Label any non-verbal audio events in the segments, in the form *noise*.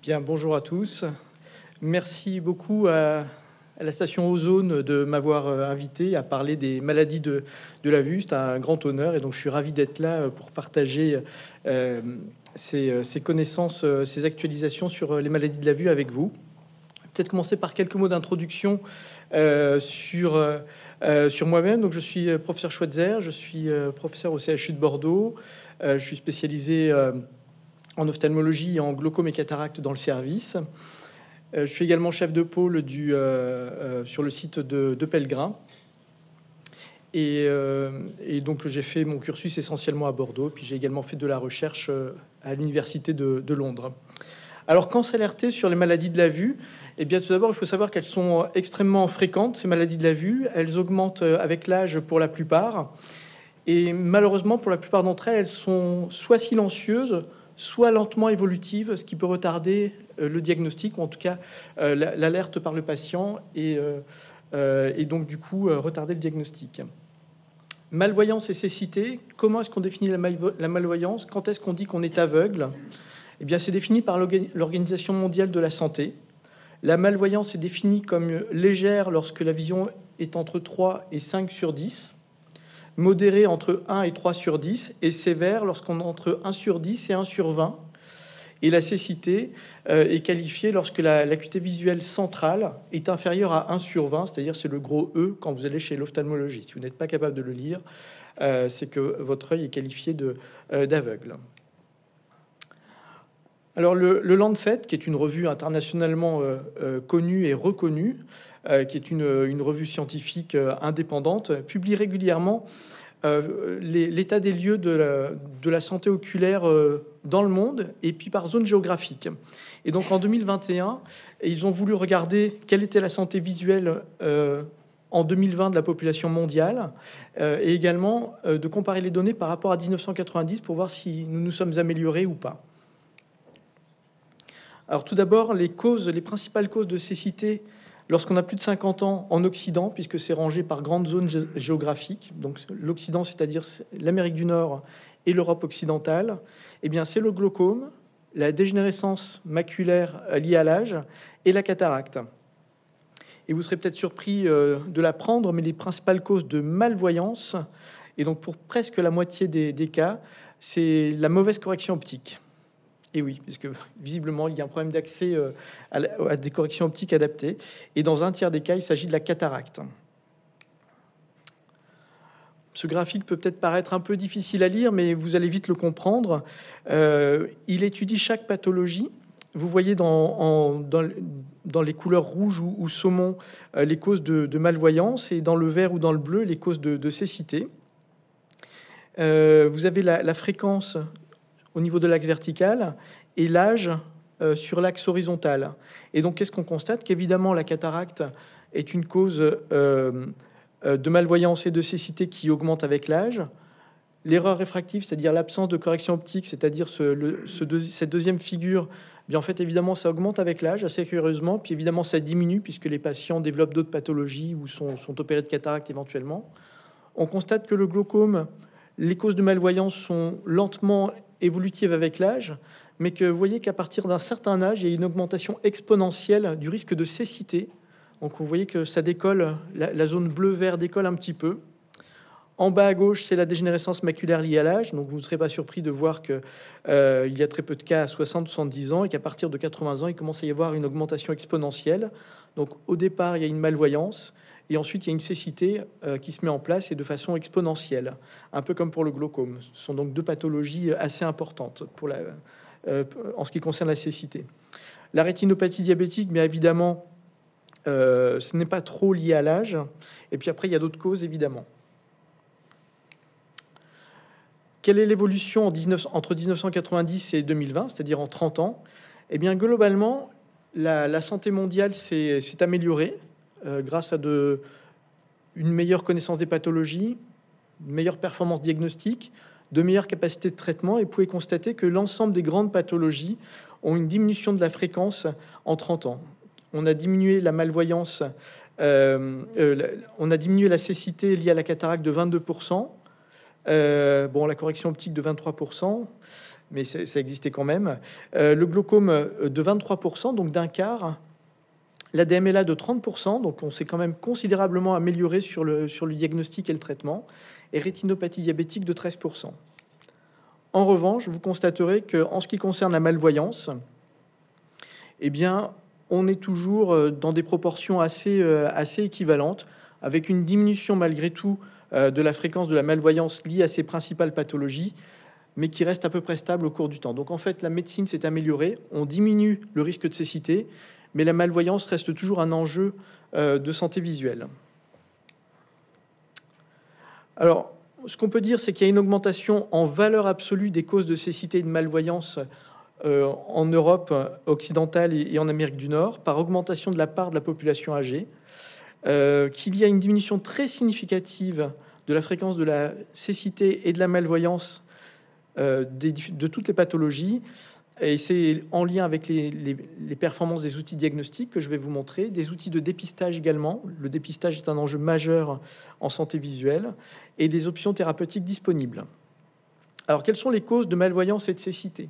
Bien, bonjour à tous. Merci beaucoup à, la station Ozone de m'avoir euh, invité à parler des maladies de, de la vue. C'est un grand honneur et donc je suis ravi d'être là euh, pour partager euh, ces, ces, connaissances, ces actualisations sur les maladies de la vue avec vous. Peut-être commencer par quelques mots d'introduction sur, sur moi-même. Donc, je suis professeur Schweitzer, je suis professeur au CHU de Bordeaux. je suis spécialisé en ophtalmologie et en glaucome et cataracte dans le service. Euh, je suis également chef de pôle euh, euh, sur le site de, de Pellegrin. Et, donc j'ai fait mon cursus essentiellement à Bordeaux, puis j'ai également fait de la recherche à l'université de, Londres. Alors quand s'alerter sur les maladies de la vue? Eh bien tout d'abord il faut savoir qu'elles sont extrêmement fréquentes, ces maladies de la vue. Elles augmentent avec l'âge pour la plupart. Et malheureusement pour la plupart d'entre elles, elles sont soit silencieuses, soit lentement évolutive, ce qui peut retarder euh, le diagnostic, ou en tout cas euh, l'alerte par le patient, et, euh, donc du coup retarder le diagnostic. Malvoyance et cécité, comment est-ce qu'on définit la, malvoyance? Quand est-ce qu'on dit qu'on est aveugle? Eh bien, c'est défini par l'Organisation mondiale de la santé. La malvoyance est définie comme légère lorsque la vision est entre 3 et 5 sur 10 modéré entre 1 et 3 sur 10 et sévère lorsqu'on est entre 1 sur 10 et 1 sur 20. Et la cécité euh, est qualifiée lorsque l'acuité visuelle centrale est inférieure à 1 sur 20, c'est-à-dire c'est le gros E quand vous allez chez l'ophtalmologiste. Si vous n'êtes pas capable de le lire, euh, c'est que votre œil est qualifié euh, d'aveugle. Alors le, Lancet, qui est une revue internationalement connue et reconnue, qui est une, revue scientifique indépendante, publie régulièrement euh, l'état des lieux de la, santé oculaire euh, dans le monde et puis par zone géographique. Et donc en 2021, ils ont voulu regarder quelle était la santé visuelle euh, en 2020 de la population mondiale et également de comparer les données par rapport à 1990 pour voir si nous nous sommes améliorés ou pas. Alors tout d'abord, les causes, les principales causes de cécité Lorsqu'on a plus de 50 ans en Occident, puisque c'est rangé par grandes zones géographiques, donc l'Occident, c'est-à-dire l'Amérique du Nord et l'Europe occidentale, eh bien c'est le glaucome, la dégénérescence maculaire liée à l'âge et la cataracte. Et vous serez peut-être surpris euh, de l'apprendre, mais les principales causes de malvoyance, et donc pour presque la moitié des cas, c'est la mauvaise correction optique. Et oui, puisque *laughs* visiblement, il y a un problème d'accès euh, à, des corrections optiques adaptées. Et dans un tiers des cas, il s'agit de la cataracte. Ce graphique peut peut-être paraître un peu difficile à lire, mais vous allez vite le comprendre. Euh, il étudie chaque pathologie. Vous voyez dans, les couleurs rouges ou, saumon euh, les causes de, malvoyance et dans le vert ou dans le bleu les causes de, cécité. vous avez la fréquence au niveau de l'axe vertical et l'âge euh, sur l'axe horizontal. Et donc, qu'est-ce qu'on constate? Qu'évidemment, la cataracte est une cause euh, euh, de malvoyance et de cécité qui augmente avec l'âge. L'erreur réfractive, c'est-à-dire l'absence de correction optique, c'est-à-dire ce, cette deuxième figure, bien en fait, évidemment, ça augmente avec l'âge, assez curieusement, puis évidemment, ça diminue puisque les patients développent d'autres pathologies ou sont, sont opérés de cataracte éventuellement. On constate que le glaucome, les causes de malvoyance sont lentement évolutive avec l'âge, mais que vous voyez qu'à partir d'un certain âge, il y a une augmentation exponentielle du risque de cécité. Donc vous voyez que ça décolle, la, zone bleu-vert décolle un petit peu. En bas à gauche, c'est la dégénérescence maculaire liée à l'âge. Donc vous ne serez pas surpris de voir qu'il euh, y a très peu de cas à 60-70 ans et qu'à partir de 80 ans, il commence à y avoir une augmentation exponentielle. Donc au départ, il y a une malvoyance. Et ensuite, il y a une cécité euh, qui se met en place et de façon exponentielle, un peu comme pour le glaucome. Ce sont donc deux pathologies assez importantes pour la, euh, en ce qui concerne la cécité. La rétinopathie diabétique, mais évidemment, euh, ce n'est pas trop lié à l'âge. Et puis après, il y a d'autres causes, évidemment. Quelle est l'évolution entre 1990 et 2020, c'est-à-dire en 30 ans? Eh bien, globalement, la santé mondiale s'est améliorée euh, grâce à une meilleure connaissance des pathologies, une meilleure performance diagnostique, de meilleures capacités de traitement, et pouvez constater que l'ensemble des grandes pathologies ont une diminution de la fréquence en 30 ans. On a diminué la malvoyance, euh, euh, on a diminué la cécité liée à la cataracte de 22%, bon, la correction optique de 23%, mais ça existait quand même. le glaucome de 23%, donc d'un quart. La DMLA de 30%, donc on s'est quand même considérablement amélioré sur le, sur le diagnostic et le traitement. Et rétinopathie diabétique de 13%. En revanche, vous constaterez que en ce qui concerne la malvoyance, eh bien, on est toujours euh, dans des proportions assez, euh, assez équivalentes, avec une diminution malgré tout euh, de la fréquence de la malvoyance liée à ses principales pathologies, mais qui reste à peu près stable au cours du temps. Donc en fait, la médecine s'est améliorée, on diminue le risque de cécité, mais la malvoyance reste toujours un enjeu de santé visuelle. Alors, ce qu'on peut dire, c'est qu'il y a une augmentation en valeur absolue des causes de cécité et de malvoyance euh, en Europe occidentale et, en Amérique du Nord par augmentation de la part de la population âgée, euh, qu'il y a une diminution très significative de la fréquence de la cécité et de la malvoyance euh, de toutes les pathologies. Et c'est en lien avec les, performances des outils diagnostiques que je vais vous montrer, des outils de dépistage également. Le dépistage est un enjeu majeur en santé visuelle et des options thérapeutiques disponibles. Alors, quelles sont les causes de malvoyance et de cécité?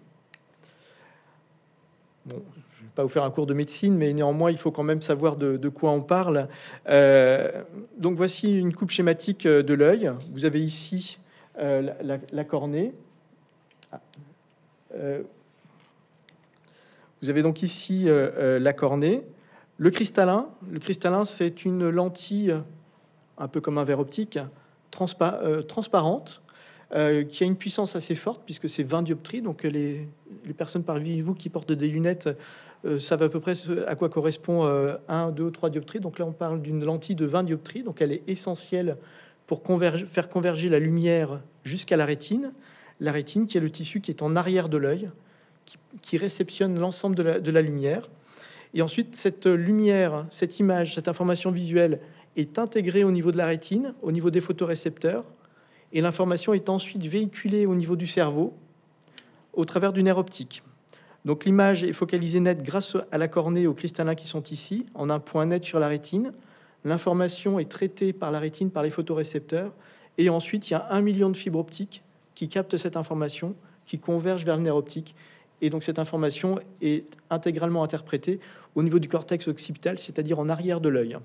Je ne vais pas vous faire un cours de médecine, mais néanmoins, il faut quand même savoir de, quoi on parle. Euh, donc, voici une coupe schématique euh, de l'œil. Vous avez ici euh, la, cornée. Vous avez donc ici la cornée. Le cristallin, le cristallin, c'est une lentille, un peu comme un verre optique, transparente, euh, qui a une puissance assez forte puisque c'est 20 dioptries. Donc les, personnes parmi vous qui portent des lunettes euh, savent à peu près à quoi correspond 1, 2, 3 dioptries. Donc là, on parle d'une lentille de 20 dioptries. Donc elle est essentielle pour faire converger la lumière jusqu'à la rétine. La rétine qui est le tissu qui est en arrière de l'œil, qui, réceptionne l'ensemble de la, lumière. Et ensuite, cette lumière, cette image, cette information visuelle est intégrée au niveau de la rétine, au niveau des photorécepteurs, et l'information est ensuite véhiculée au niveau du cerveau au travers du nerf optique. Donc l'image est focalisée net grâce à la cornée et aux cristallins qui sont ici, en un point net sur la rétine. L'information est traitée par la rétine, par les photorécepteurs, et ensuite il y a un million de fibres optiques qui captent cette information, qui convergent vers le nerf optique. Et donc cette information est intégralement interprétée au niveau du cortex occipital, c'est-à-dire en arrière de l'œil.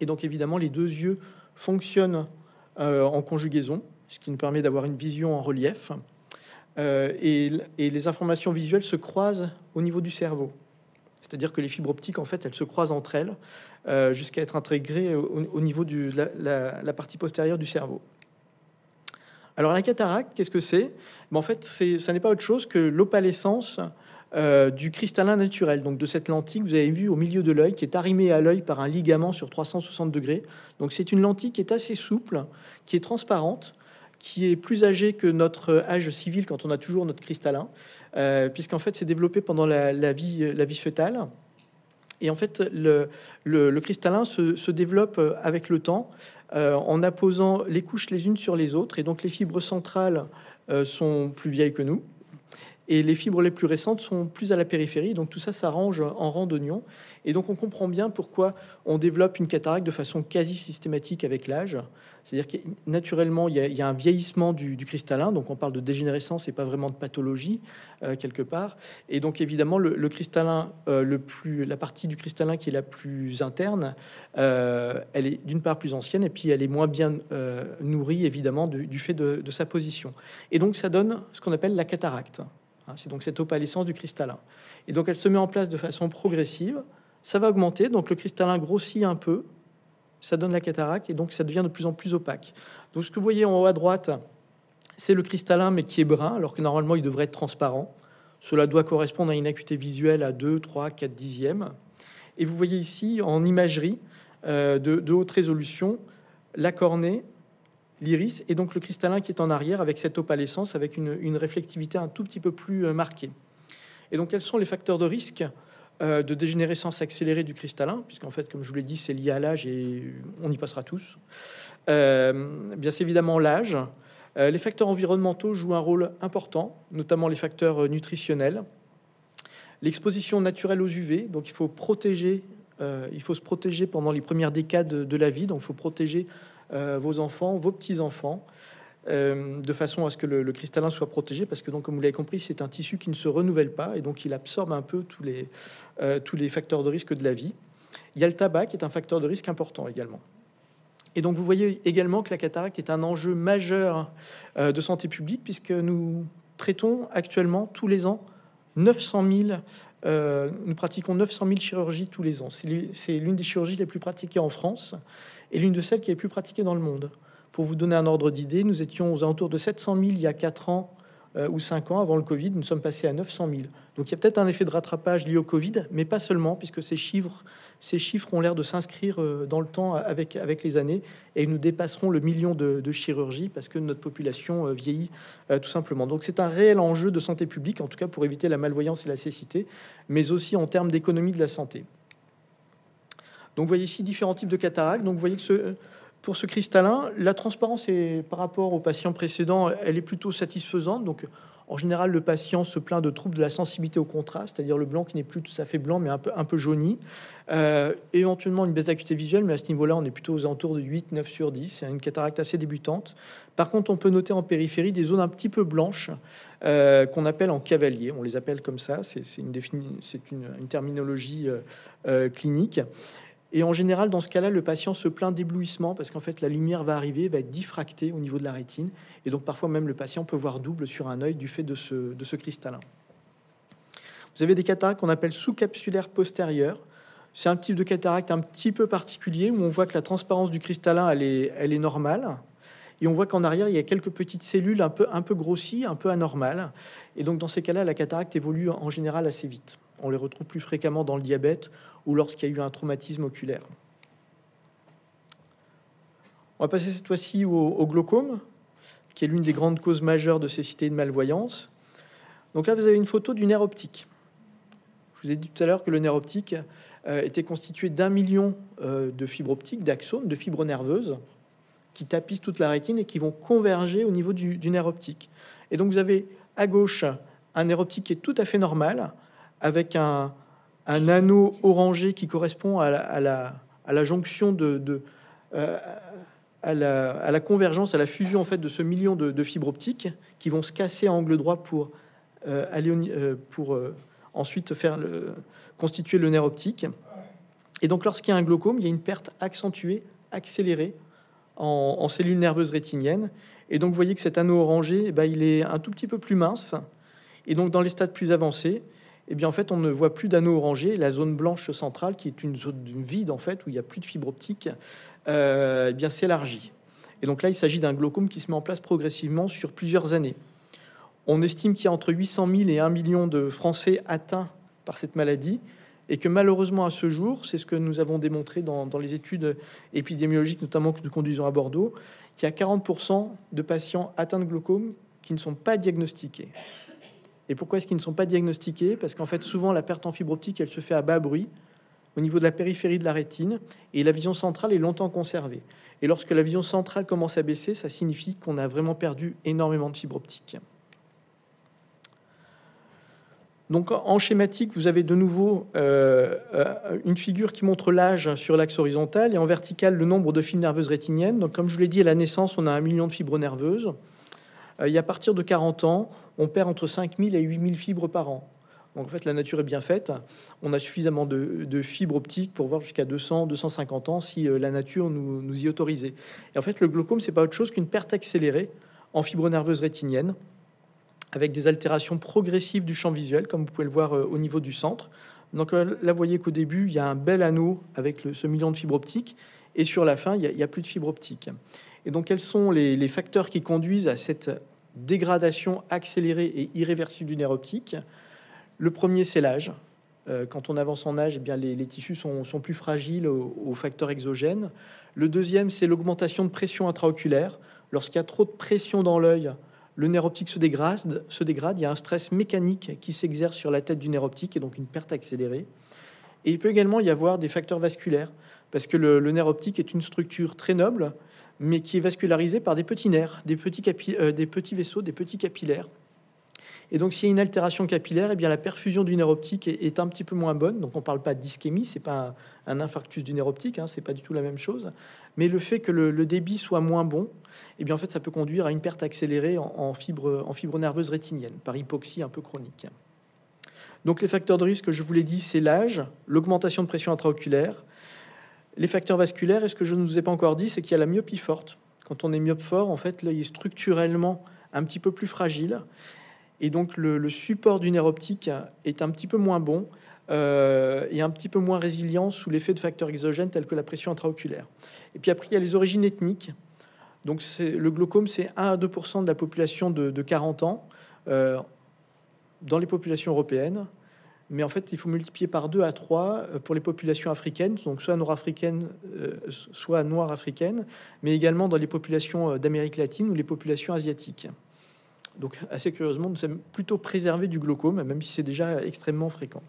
Et donc évidemment les deux yeux fonctionnent euh, en conjugaison, ce qui nous permet d'avoir une vision en relief. Euh, et, les informations visuelles se croisent au niveau du cerveau. C'est-à-dire que les fibres optiques, en fait, elles se croisent entre elles euh, jusqu'à être intégrées au, niveau de la, partie postérieure du cerveau. Alors la cataracte, qu'est-ce que c'est? En fait, ça n'est pas autre chose que l'opalescence euh, du cristallin naturel, donc de cette lentille que vous avez vu au milieu de l'œil, qui est arrimée à l'œil par un ligament sur 360 degrés. Donc c'est une lentille qui est assez souple, qui est transparente, qui est plus âgée que notre âge civil quand on a toujours notre cristallin, euh, puisqu'en fait c'est développé pendant la, vie, la vie fœtale. Et en fait, le, cristallin se, développe avec le temps euh, en apposant les couches les unes sur les autres. Et donc les fibres centrales sont plus vieilles que nous, et les fibres les plus récentes sont plus à la périphérie. Donc tout ça s'arrange en rang d'oignon. Et donc on comprend bien pourquoi on développe une cataracte de façon quasi systématique avec l'âge. C'est-à-dire que naturellement, il y, a, un vieillissement du, cristallin. Donc on parle de dégénérescence et pas vraiment de pathologie euh, quelque part. Et donc évidemment, le, cristallin, euh, la partie du cristallin qui est la plus interne, euh, elle est d'une part plus ancienne et puis elle est moins bien nourrie évidemment du, du fait de, de sa position. Et donc ça donne ce qu'on appelle la cataracte. Hein, c'est donc cette opalescence du cristallin. Et donc elle se met en place de façon progressive. Ça va augmenter, donc le cristallin grossit un peu, ça donne la cataracte et donc ça devient de plus en plus opaque. Donc ce que vous voyez en haut à droite, c'est le cristallin mais qui est brun, alors que normalement il devrait être transparent. Cela doit correspondre à une acuité visuelle à 2, 3, 4 dixièmes. Et vous voyez ici en imagerie euh, de, haute résolution la cornée l'iris et donc le cristallin qui est en arrière avec cette opalescence, avec une, réflectivité un tout petit peu plus euh, marquée. Et donc, quels sont les facteurs de risque euh, de dégénérescence accélérée du cristallin, puisqu'en fait, comme je vous l'ai dit, c'est lié à l'âge et on y passera tous. Euh, bien, c'est évidemment l'âge. les facteurs environnementaux jouent un rôle important, notamment les facteurs nutritionnels. L'exposition naturelle aux UV, donc il faut protéger, il faut se protéger pendant les premières décades de la vie, donc il faut protéger vos enfants, vos petits-enfants. de façon à ce que le, cristallin soit protégé, parce que donc, comme vous l'avez compris, c'est un tissu qui ne se renouvelle pas, et donc il absorbe un peu tous les, tous les facteurs de risque de la vie. Il y a le tabac qui est un facteur de risque important également. Et donc vous voyez également que la cataracte est un enjeu majeur de santé publique, puisque nous traitons actuellement tous les ans 900 000 euh, nous pratiquons 900 000 chirurgies tous les ans. C'est l'une des chirurgies les plus pratiquées en France et l'une de celles qui est les plus pratiquées dans le monde. Pour vous donner un ordre d'idée, nous étions aux alentours de 700 000 il y a 4 ans ou 5 ans avant le Covid. Nous sommes passés à 900 000. Donc il y a peut-être un effet de rattrapage lié au Covid, mais pas seulement, puisque ces chiffres, ces chiffres ont l'air de s'inscrire euh, dans le temps avec, avec les années, et nous dépasserons le million de, de chirurgies parce que notre population euh, vieillit euh, tout simplement. Donc c'est un réel enjeu de santé publique, en tout cas pour éviter la malvoyance et la cécité, mais aussi en termes d'économie de la santé. Donc vous voyez ici différents types de cataractes. Donc vous voyez que ce, pour ce cristallin, la transparence par rapport aux patients précédents, elle est plutôt satisfaisante. Donc en général, le patient se plaint de troubles de la sensibilité au contraste, c'est-à-dire le blanc qui n'est plus tout à fait blanc, mais un peu, un peu jauni. Euh, éventuellement une baisse d'acuité visuelle, mais à ce niveau-là, on est plutôt aux alentours de 8, 9 sur 10. C'est une cataracte assez débutante. Par contre, on peut noter en périphérie des zones un petit peu blanches euh, qu'on appelle en cavalier. On les appelle comme ça. C'est une, terminologie euh, clinique. Et en général, dans ce cas-là, le patient se plaint d'éblouissement parce qu'en fait, la lumière va arriver, va être diffractée au niveau de la rétine. Et donc, parfois même, le patient peut voir double sur un œil du fait de ce, cristallin. Vous avez des cataractes qu'on appelle sous-capsulaires postérieures. C'est un type de cataracte un petit peu particulier où on voit que la transparence du cristallin, elle est, elle est normale. Et on voit qu'en arrière, il y a quelques petites cellules un peu, un peu grossies, un peu anormales. Et donc, dans ces cas-là, la cataracte évolue en général assez vite. On les retrouve plus fréquemment dans le diabète ou lorsqu'il y a eu un traumatisme oculaire. On va passer cette fois-ci au, glaucome, qui est l'une des grandes causes majeures de cécité et de malvoyance. Donc là, vous avez une photo du nerf optique. Je vous ai dit tout à l'heure que le nerf optique euh, était constitué d'un million euh, de fibres optiques, d'axones, de fibres nerveuses, qui tapissent toute la rétine et qui vont converger au niveau du, du nerf optique. Et donc vous avez à gauche un nerf optique qui est tout à fait normal, avec un, anneau orangé qui correspond à la, jonction de, euh, à, la, convergence, à la fusion en fait de ce million de, fibres optiques qui vont se casser à angle droit pour euh, aller euh, pour ensuite faire constituer le nerf optique. Et donc, lorsqu'il y a un glaucome, il y a une perte accentuée, accélérée en, en cellules nerveuses rétiniennes. Et donc, vous voyez que cet anneau orangé, eh ben, il est un tout petit peu plus mince. Et donc, dans les stades plus avancés, eh bien en fait on ne voit plus d'anneaux orangés. La zone blanche centrale, qui est une zone vide en fait où il n'y a plus de fibre optique, euh, eh bien s'élargit. Et donc là, il s'agit d'un glaucome qui se met en place progressivement sur plusieurs années. On estime qu'il y a entre 800 000 et 1 million de Français atteints par cette maladie et que malheureusement à ce jour, c'est ce que nous avons démontré dans, dans, les études épidémiologiques, notamment que nous conduisons à Bordeaux, qu'il y a 40% de patients atteints de glaucome qui ne sont pas diagnostiqués. Et pourquoi est-ce qu'ils ne sont pas diagnostiqués? Parce qu'en fait, souvent, la perte en fibre optique, elle se fait à bas bruit, au niveau de la périphérie de la rétine, et la vision centrale est longtemps conservée. Et lorsque la vision centrale commence à baisser, ça signifie qu'on a vraiment perdu énormément de fibres optiques. Donc en schématique, vous avez de nouveau euh, euh, une figure qui montre l'âge sur l'axe horizontal et en vertical le nombre de fibres nerveuses rétiniennes. Donc comme je l'ai dit, à la naissance, on a un million de fibres nerveuses. Euh, et à partir de 40 ans, on perd entre 5000 et 8000 fibres par an. Donc en fait, la nature est bien faite. On a suffisamment de, fibres optiques pour voir jusqu'à 200, 250 ans si euh, la nature nous, y autorisait. Et en fait, le glaucome, c'est pas autre chose qu'une perte accélérée en fibres nerveuses rétiniennes, avec des altérations progressives du champ visuel, comme vous pouvez le voir euh, au niveau du centre. Donc là, vous voyez qu'au début, il y a un bel anneau avec ce million de fibres optiques, et sur la fin, il n'y a, plus de fibres optiques. Et donc, quels sont les, facteurs qui conduisent à cette dégradation accélérée et irréversible du nerf optique? Le premier, c'est l'âge. Euh, quand on avance en âge, eh bien, les, tissus sont, plus fragiles aux, facteurs exogènes. Le deuxième, c'est l'augmentation de pression intraoculaire. Lorsqu'il y a trop de pression dans l'œil, le nerf optique se dégrade, se dégrade. Il y a un stress mécanique qui s'exerce sur la tête du nerf optique et donc une perte accélérée. Et il peut également y avoir des facteurs vasculaires, parce que le nerf optique est une structure très noble mais qui est vascularisé par des petits nerfs, des petits, euh, des petits vaisseaux, des petits capillaires. Et donc, s'il y a une altération capillaire, eh bien, la perfusion du nerf optique est, un petit peu moins bonne. Donc, on ne parle pas d'ischémie, c'est pas un, infarctus du nerf optique, hein, c'est pas du tout la même chose. Mais le fait que le, débit soit moins bon, eh bien, en fait, ça peut conduire à une perte accélérée en, en fibres en fibre nerveuse rétinienne par hypoxie un peu chronique. Donc, les facteurs de risque, je vous l'ai dit, c'est l'âge, l'augmentation de pression intraoculaire, les facteurs vasculaires. Et ce que je ne vous ai pas encore dit, c'est qu'il y a la myopie forte. Quand on est myope fort, en fait, l'œil est structurellement un petit peu plus fragile. Et donc, le, support du nerf optique est un petit peu moins bon euh, et un petit peu moins résilient sous l'effet de facteurs exogènes tels que la pression intraoculaire. Et puis après, il y a les origines ethniques. Donc, le glaucome, c'est 1 à 2% de la population de, 40 ans euh, dans les populations européennes. Mais en fait, il faut multiplier par 2 à 3 euh, pour les populations africaines, donc soit nord-africaines, soit noires africaines, mais également dans les populations d'Amérique latine ou les populations asiatiques. Donc, assez curieusement, nous sommes plutôt préservés du glaucome, même si c'est déjà extrêmement fréquent.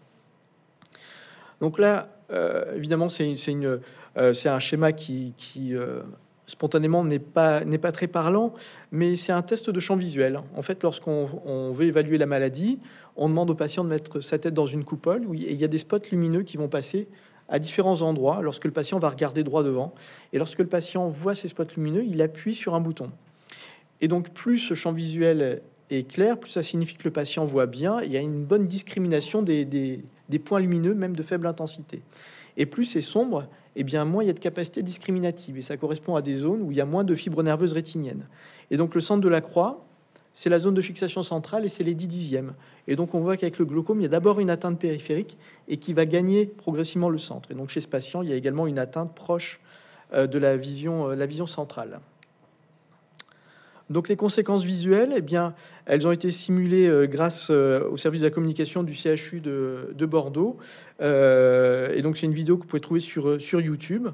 Donc là, euh, évidemment, c'est euh, un schéma qui, euh, spontanément n'est pas, pas très parlant, mais c'est un test de champ visuel. En fait, lorsqu'on veut évaluer la maladie, on demande au patient de mettre sa tête dans une coupole où il y a des spots lumineux qui vont passer à différents endroits lorsque le patient va regarder droit devant. Et lorsque le patient voit ces spots lumineux, il appuie sur un bouton. Et donc, plus ce champ visuel est clair, plus ça signifie que le patient voit bien. Il y a une bonne discrimination des, points lumineux, même de faible intensité. Et plus c'est sombre, et eh bien moins il y a de capacité discriminative. Et ça correspond à des zones où il y a moins de fibres nerveuses rétiniennes. Et donc, le centre de la croix, c'est la zone de fixation centrale et c'est les 10 dixièmes. Et donc, on voit qu'avec le glaucome, il y a d'abord une atteinte périphérique et qui va gagner progressivement le centre. Et donc, chez ce patient, il y a également une atteinte proche euh, de la vision, euh, la vision centrale. Donc les conséquences visuelles, eh bien, elles ont été simulées euh, grâce euh, au service de la communication du CHU de, Bordeaux. Euh, et donc c'est une vidéo que vous pouvez trouver sur, sur YouTube.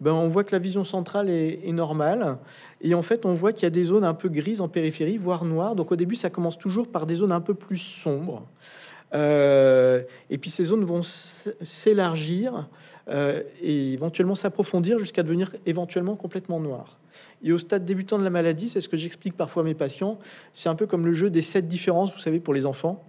Ben, on voit que la vision centrale est, normale. Et en fait, on voit qu'il y a des zones un peu grises en périphérie, voire noires. Donc au début, ça commence toujours par des zones un peu plus sombres. et puis ces zones vont s'élargir et éventuellement s'approfondir jusqu'à devenir éventuellement complètement noires. Et au stade débutant de la maladie, c'est ce que j'explique parfois à mes patients, c'est un peu comme le jeu des sept différences, vous savez, pour les enfants.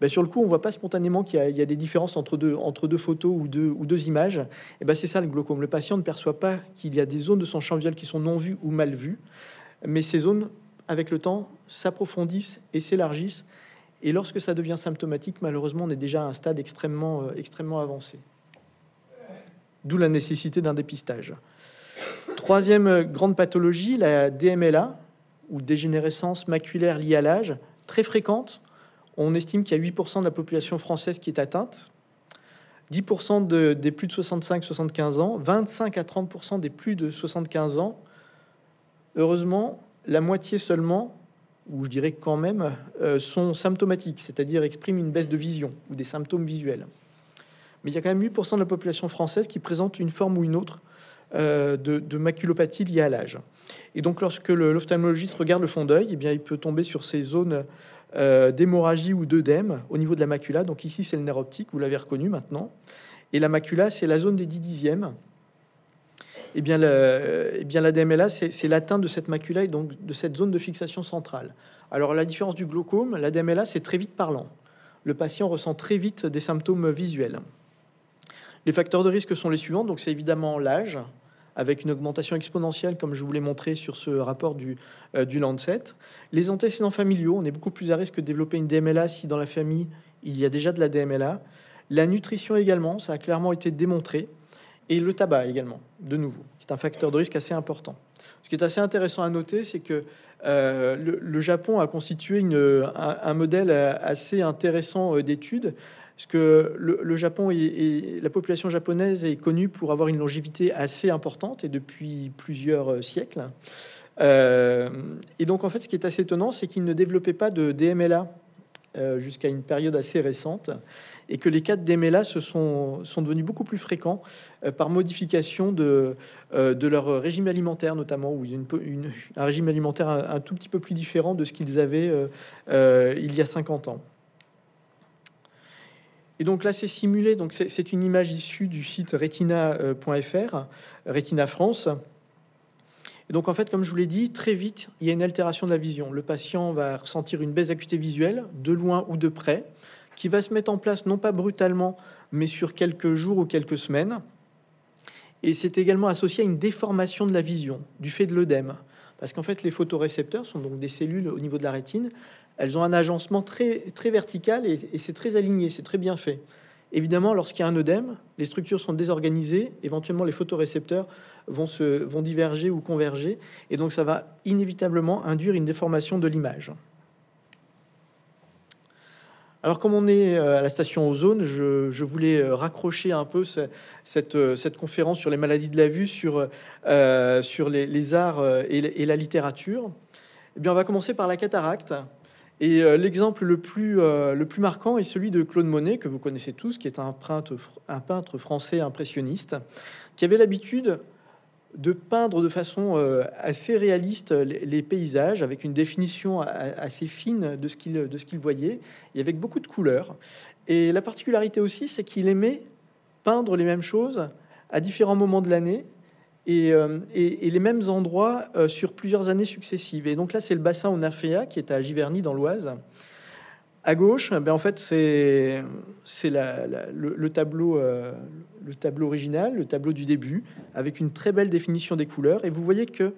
Ben, sur le coup, on voit pas spontanément qu'il y, a des différences entre deux, photos ou deux, images. Ben, c'est ça le glaucome. Le patient ne perçoit pas qu'il y a des zones de son champ visuel qui sont non vues ou mal vues, mais ces zones, avec le temps, s'approfondissent et s'élargissent. Et lorsque ça devient symptomatique, malheureusement, on est déjà à un stade extrêmement, euh, extrêmement avancé. D'où la nécessité d'un dépistage. Troisième grande pathologie, la DMLA, ou dégénérescence maculaire liée à l'âge, très fréquente. On estime qu'il y a 8% de la population française qui est atteinte, 10% des plus de 65-75 ans, 25 à 30% des plus de 75 ans. Heureusement, la moitié seulement, ou je dirais quand même, euh, sont symptomatiques, c'est-à-dire expriment une baisse de vision ou des symptômes visuels. Mais il y a quand même 8% de la population française qui présente une forme ou une autre euh, de, maculopathie liée à l'âge. Et donc, lorsque l'ophtalmologiste regarde le fond d'œil, eh bien, il peut tomber sur ces zones euh, d'hémorragie ou d'œdème au niveau de la macula. Donc ici, c'est le nerf optique, vous l'avez reconnu maintenant. Et la macula, c'est la zone des 10 dixièmes. Eh bien, le, eh bien la DMLA, c'est l'atteinte de cette macula et donc de cette zone de fixation centrale. Alors, la différence du glaucome, la DMLA, c'est très vite parlant. Le patient ressent très vite des symptômes visuels. Les facteurs de risque sont les suivants. Donc, c'est évidemment l'âge, avec une augmentation exponentielle, comme je vous l'ai montré sur ce rapport du, euh, du Lancet. Les antécédents familiaux, on est beaucoup plus à risque de développer une DMLA si dans la famille il y a déjà de la DMLA. La nutrition également, ça a clairement été démontré. Et le tabac également, de nouveau, qui est un facteur de risque assez important. Ce qui est assez intéressant à noter, c'est que euh, le, Japon a constitué un, modèle assez intéressant euh, d'études parce que le, Japon et, la population japonaise est connue pour avoir une longévité assez importante et depuis plusieurs euh, siècles. Euh, et donc en fait, ce qui est assez étonnant, c'est qu'ils ne développaient pas de DMLA euh, jusqu'à une période assez récente, et que les cas de DMLA se sont, sont devenus beaucoup plus fréquents par modification de, de leur régime alimentaire, notamment, une, un régime alimentaire un, tout petit peu plus différent de ce qu'ils avaient il y a 50 ans. Et donc là, c'est simulé. Donc c'est une image issue du site retina.fr, Retina France. Et donc en fait, comme je vous l'ai dit, très vite, il y a une altération de la vision. Le patient va ressentir une baisse d'acuité visuelle, de loin ou de près, qui va se mettre en place non pas brutalement, mais sur quelques jours ou quelques semaines. Et c'est également associé à une déformation de la vision, du fait de l'œdème. Parce qu'en fait, les photorécepteurs sont donc des cellules au niveau de la rétine. Elles ont un agencement très, très vertical et, c'est très aligné, c'est très bien fait. Évidemment, lorsqu'il y a un œdème, les structures sont désorganisées, éventuellement les photorécepteurs vont, se, vont diverger ou converger, et donc ça va inévitablement induire une déformation de l'image. Alors comme on est euh, à la station Ozone, je, je voulais euh, raccrocher un peu cette, euh, cette, conférence sur les maladies de la vue, sur, sur les, les arts et, et, la littérature. Eh bien, on va commencer par la cataracte. Et euh, l'exemple le, plus, euh, le plus marquant est celui de Claude Monet, que vous connaissez tous, qui est un peintre, un peintre français impressionniste, qui avait l'habitude de peindre de façon euh, assez réaliste les, paysages, avec une définition assez fine de ce qu'il voyait, et avec beaucoup de couleurs. Et la particularité aussi, c'est qu'il aimait peindre les mêmes choses à différents moments de l'année, et, euh, et, les mêmes endroits euh, sur plusieurs années successives. Et donc là, c'est le bassin Onafea qui est à Giverny dans l'Oise. À gauche, ben en fait, c'est le, tableau, euh, le tableau original, le tableau du début, avec une très belle définition des couleurs. Et vous voyez que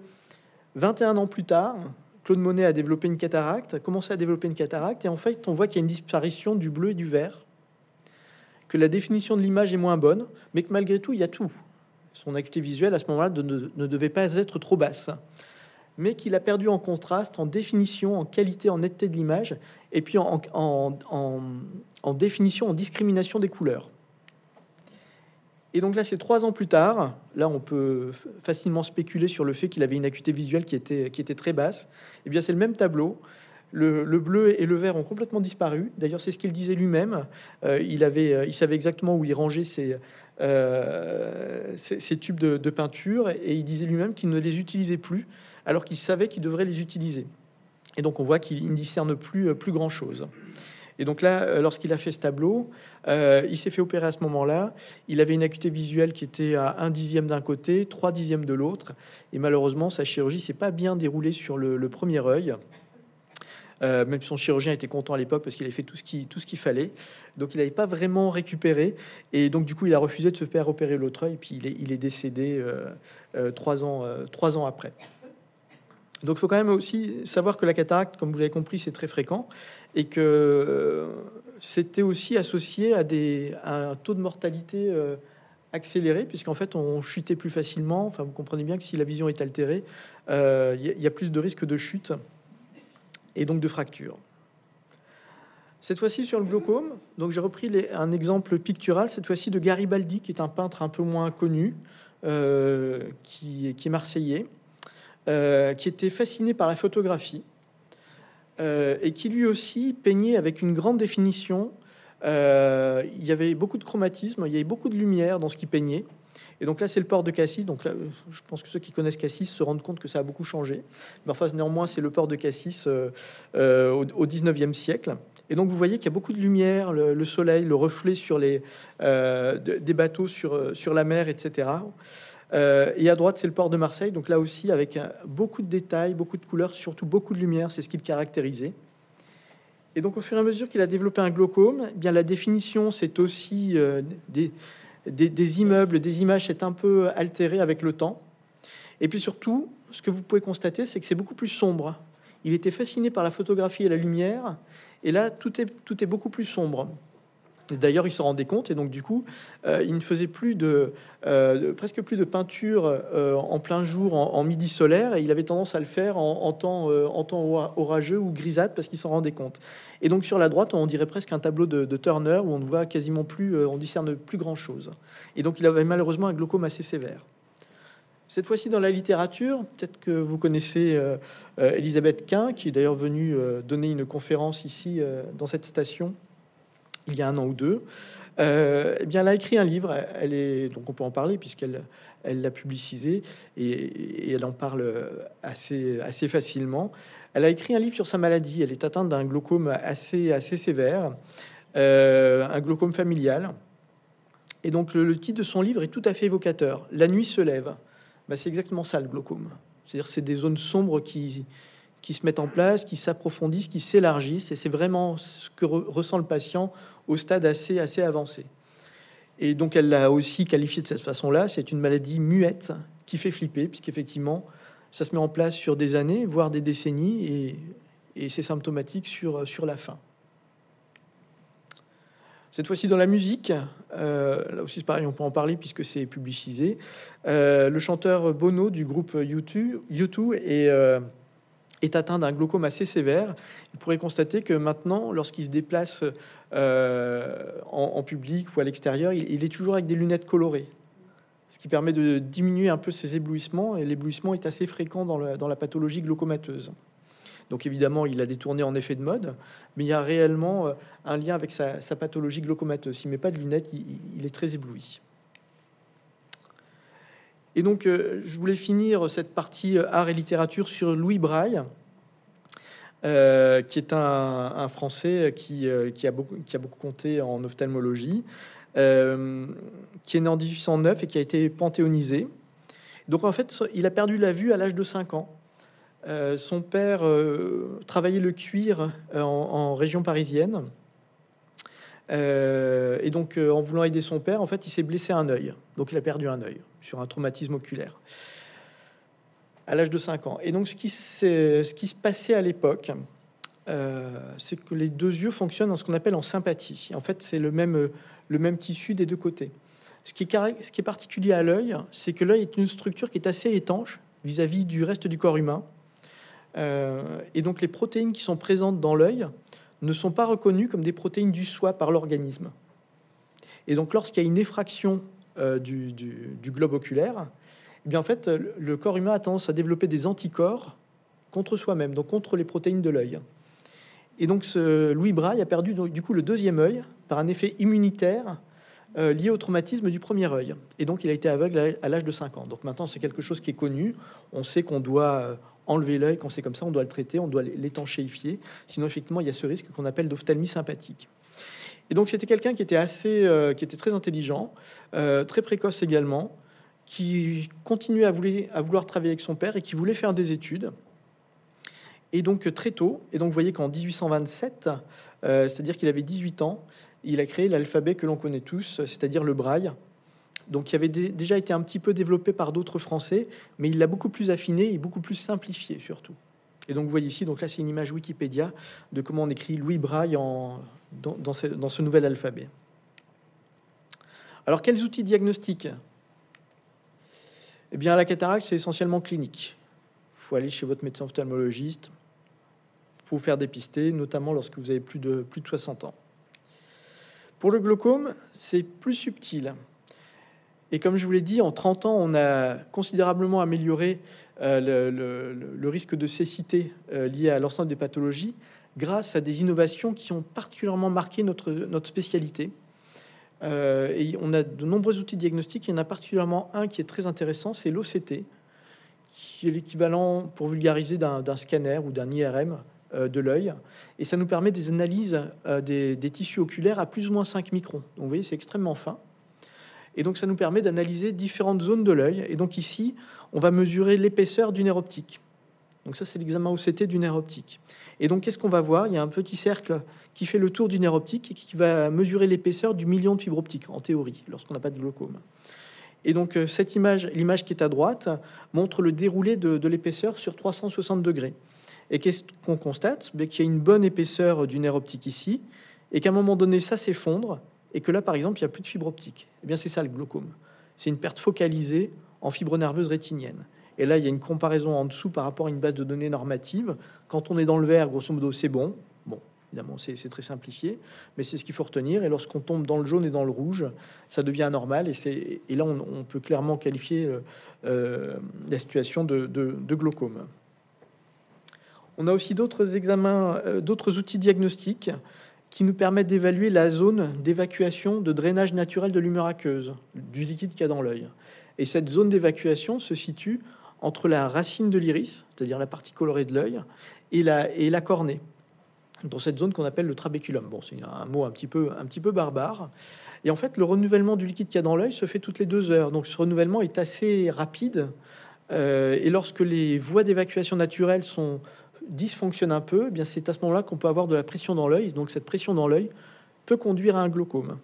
21 ans plus tard, Claude Monet a développé une cataracte, a commencé à développer une cataracte, et en fait, on voit qu'il y a une disparition du bleu et du vert, que la définition de l'image est moins bonne, mais que malgré tout, il y a tout son acuité visuelle à ce moment-là ne, devait pas être trop basse, mais qu'il a perdu en contraste, en définition, en qualité, en netteté de l'image, et puis en, définition, en discrimination des couleurs. Et donc là, c'est trois ans plus tard. Là, on peut facilement spéculer sur le fait qu'il avait une acuité visuelle qui était, très basse. Et eh bien, c'est le même tableau le, bleu et le vert ont complètement disparu. D'ailleurs, c'est ce qu'il disait lui-même. Euh, il, euh, il savait exactement où il rangeait ses, euh, tubes de, peinture et il disait lui-même qu'il ne les utilisait plus alors qu'il savait qu'il devrait les utiliser. Et donc, on voit qu'il ne discerne plus, plus grand-chose. Et donc là, lorsqu'il a fait ce tableau, il s'est fait opérer à ce moment-là. Il avait une acuité visuelle qui était à un dixième d'un côté, trois dixièmes de l'autre. Et malheureusement, sa chirurgie s'est pas bien déroulée sur le, le premier œil. Euh, même son chirurgien était content à l'époque parce qu'il avait fait tout ce qu'il fallait. Donc il n'avait pas vraiment récupéré. Et donc du coup, il a refusé de se faire opérer l'autre œil. Puis il est, il est décédé euh, euh, trois, ans, trois ans après. Donc il faut quand même aussi savoir que la cataracte, comme vous l'avez compris, c'est très fréquent. Et que c'était aussi associé à, des, un taux de mortalité accéléré, puisqu'en fait on chutait plus facilement. Enfin, vous comprenez bien que si la vision est altérée, il y, a plus de risques de chute et donc de fractures. Cette fois-ci sur le glaucome, donc j'ai repris un exemple pictural, cette fois-ci de Garibaldi, qui est un peintre un peu moins connu, euh, qui, est marseillais, euh, qui était fasciné par la photographie euh, et qui lui aussi peignait avec une grande définition. Il y avait beaucoup de chromatisme, il y avait beaucoup de lumière dans ce qu'il peignait. Et donc là, c'est le port de Cassis. Donc je pense que ceux qui connaissent Cassis se rendent compte que ça a beaucoup changé. Mais enfin, néanmoins, c'est le port de Cassis euh, euh, au, au 19e siècle. Et donc, vous voyez qu'il y a beaucoup de lumière, le, le soleil, le reflet sur les, euh, de, des bateaux sur, sur la mer, etc. Et à droite, c'est le port de Marseille. Donc là aussi, avec beaucoup de détails, beaucoup de couleurs, surtout beaucoup de lumière, c'est ce qui le caractérisait. Et donc, au fur et à mesure qu'il a développé un glaucome, eh bien la définition, c'est aussi des, des, immeubles, des images, c'est un peu altéré avec le temps. Et puis surtout, ce que vous pouvez constater, c'est que c'est beaucoup plus sombre. Il était fasciné par la photographie et la lumière, et là, tout est, tout est beaucoup plus sombre. D'ailleurs, il s'en rendait compte, et donc du coup, euh, il ne faisait plus de, euh, presque plus de peinture euh, en plein jour, en, midi solaire, et il avait tendance à le faire en, temps, euh, orageux ou grisâtre parce qu'il s'en rendait compte. Et donc sur la droite, on dirait presque un tableau de, de Turner où on ne voit quasiment plus, on discerne plus grand chose. Et donc il avait malheureusement un glaucome assez sévère. Cette fois-ci dans la littérature, peut-être que vous connaissez Elisabeth Quint, qui est d'ailleurs venue donner une conférence ici dans cette station il y a un an ou deux, euh, eh bien, elle a écrit un livre. Elle est donc on peut en parler puisqu'elle elle l'a publicisé et, elle en parle assez assez facilement. Elle a écrit un livre sur sa maladie. Elle est atteinte d'un glaucome assez assez sévère, euh, un glaucome familial. Et donc le, le, titre de son livre est tout à fait évocateur. La nuit se lève. Ben, c'est exactement ça le glaucome. C'est-à-dire c'est des zones sombres qui, qui se mettent en place, qui s'approfondissent, qui s'élargissent, et c'est vraiment ce que ressent le patient au stade assez, assez avancé. Et donc elle l'a aussi qualifié de cette façon-là, c'est une maladie muette qui fait flipper, puisqu'effectivement, ça se met en place sur des années, voire des décennies, et, et c'est symptomatique sur, sur la fin. Cette fois-ci dans la musique, euh, là aussi c'est pareil, on peut en parler puisque c'est publicisé. Euh, le chanteur Bono du groupe U2, U2 est, euh, est atteint d'un glaucome assez sévère. Il pourrait constater que maintenant, lorsqu'il se déplace en, public ou à l'extérieur, il, est toujours avec des lunettes colorées, ce qui permet de diminuer un peu ses éblouissements. Et l'éblouissement est assez fréquent dans, dans la pathologie glaucomateuse. Donc évidemment, il a détourné en effet de mode, mais il y a réellement euh, un lien avec sa, pathologie glaucomateuse. S'il met pas de lunettes, il, est très ébloui. Et donc, euh, je voulais finir cette partie euh, art et littérature sur Louis Braille, qui est un, Français qui, a beaucoup, compté en ophtalmologie, qui est né en 1809 et qui a été panthéonisé. Donc, en fait, il a perdu la vue à l'âge de 5 ans. Euh, son père euh, travaillait le cuir euh, en, région parisienne. Et donc, en voulant aider son père, en fait, il s'est blessé un œil. Donc, il a perdu un œil sur un traumatisme oculaire à l'âge de 5 ans. Et donc, ce qui, se passait à l'époque, c'est que les deux yeux fonctionnent en ce qu'on appelle en sympathie. En fait, c'est le même, le même tissu des deux côtés. Ce qui est, ce qui est particulier à l'œil, c'est que l'œil est une structure qui est assez étanche vis à -vis du reste du corps humain. Euh, et donc les protéines qui sont présentes dans l'œil ne sont pas reconnues comme des protéines du soi par l'organisme. Et donc lorsqu'il y a une effraction euh, du, globe oculaire, eh bien en fait le corps humain a tendance à développer des anticorps contre soi-même, donc contre les protéines de l'œil. Et donc Louis Braille a perdu du coup le deuxième œil par un effet immunitaire euh, lié au traumatisme du premier œil. Et donc il a été aveugle à l'âge de 5 ans. Donc maintenant c'est quelque chose qui est connu. On sait qu'on doit enlever l'œil quand c'est comme ça, on doit le traiter, on doit l'étanchéifier. Sinon, effectivement, il y a ce risque qu'on appelle d'ophtalmie sympathique. Et donc, c'était quelqu'un qui était assez, euh, qui était très intelligent, euh, très précoce également, qui continuait à vouloir, travailler avec son père et qui voulait faire des études. Et donc, très tôt, et donc, vous voyez qu'en 1827, euh, c'est-à-dire qu'il avait 18 ans, il a créé l'alphabet que l'on connaît tous, c'est-à-dire le braille, donc qui avait déjà été un petit peu développé par d'autres Français, mais il l'a beaucoup plus affiné et beaucoup plus simplifié surtout. Et donc vous voyez ici, donc là c'est une image Wikipédia de comment on écrit Louis Braille en, dans, ce, dans ce nouvel alphabet. Alors quels outils diagnostiques? Eh bien la cataracte c'est essentiellement clinique. Il faut aller chez votre médecin ophtalmologiste pour vous faire dépister, notamment lorsque vous avez plus de, plus de 60 ans. Pour le glaucome, c'est plus subtil. Et comme je vous l'ai dit, en 30 ans, on a considérablement amélioré euh, le, risque de cécité euh, lié à l'ensemble des pathologies grâce à des innovations qui ont particulièrement marqué notre, spécialité. Euh, et on a de nombreux outils diagnostiques. Il y en a particulièrement un qui est très intéressant, c'est l'OCT, qui est l'équivalent, pour vulgariser, d'un scanner ou d'un IRM de l'œil. Et ça nous permet des analyses des, des, tissus oculaires à plus ou moins 5 microns. Donc vous voyez, c'est extrêmement fin. Et donc, ça nous permet d'analyser différentes zones de l'œil. Et donc, ici, on va mesurer l'épaisseur du nerf optique. Donc, ça, c'est l'examen OCT du nerf optique. Et donc, qu'est-ce qu'on va voir? Il y a un petit cercle qui fait le tour du nerf optique et qui va mesurer l'épaisseur du million de fibres optiques, en théorie, lorsqu'on n'a pas de glaucome. Et donc, euh, cette image, l'image qui est à droite, montre le déroulé de, l'épaisseur sur 360 degrés. Et qu'est-ce qu'on constate? Ben, Qu'il y a une bonne épaisseur du nerf optique ici, et qu'à un moment donné, ça s'effondre, et que là, par exemple, il n'y a plus de fibre optique. Eh bien, c'est ça le glaucome. C'est une perte focalisée en fibre nerveuse rétinienne. Et là, il y a une comparaison en dessous par rapport à une base de données normative. Quand on est dans le vert, grosso modo, c'est bon. Bon, évidemment, c'est très simplifié, mais c'est ce qu'il faut retenir. Et lorsqu'on tombe dans le jaune et dans le rouge, ça devient anormal. Et, là, on, peut clairement qualifier euh, euh, la situation de, glaucome. On a aussi d'autres examens, euh, d'autres outils diagnostiques qui nous permettent d'évaluer la zone d'évacuation de drainage naturel de l'humeur aqueuse, du liquide qu'il y a dans l'œil. Et cette zone d'évacuation se situe entre la racine de l'iris, c'est-à-dire la partie colorée de l'œil, et la, cornée, dans cette zone qu'on appelle le trabéculum. Bon, c'est un mot un petit, peu, un petit peu barbare. Et en fait, le renouvellement du liquide qu'il y a dans l'œil se fait toutes les deux heures. Donc ce renouvellement est assez rapide et lorsque les voies d'évacuation naturelles sont dysfonctionnent un peu, eh bien c'est à ce moment-là qu'on peut avoir de la pression dans l'œil. Donc cette pression dans l'œil peut conduire à un glaucome.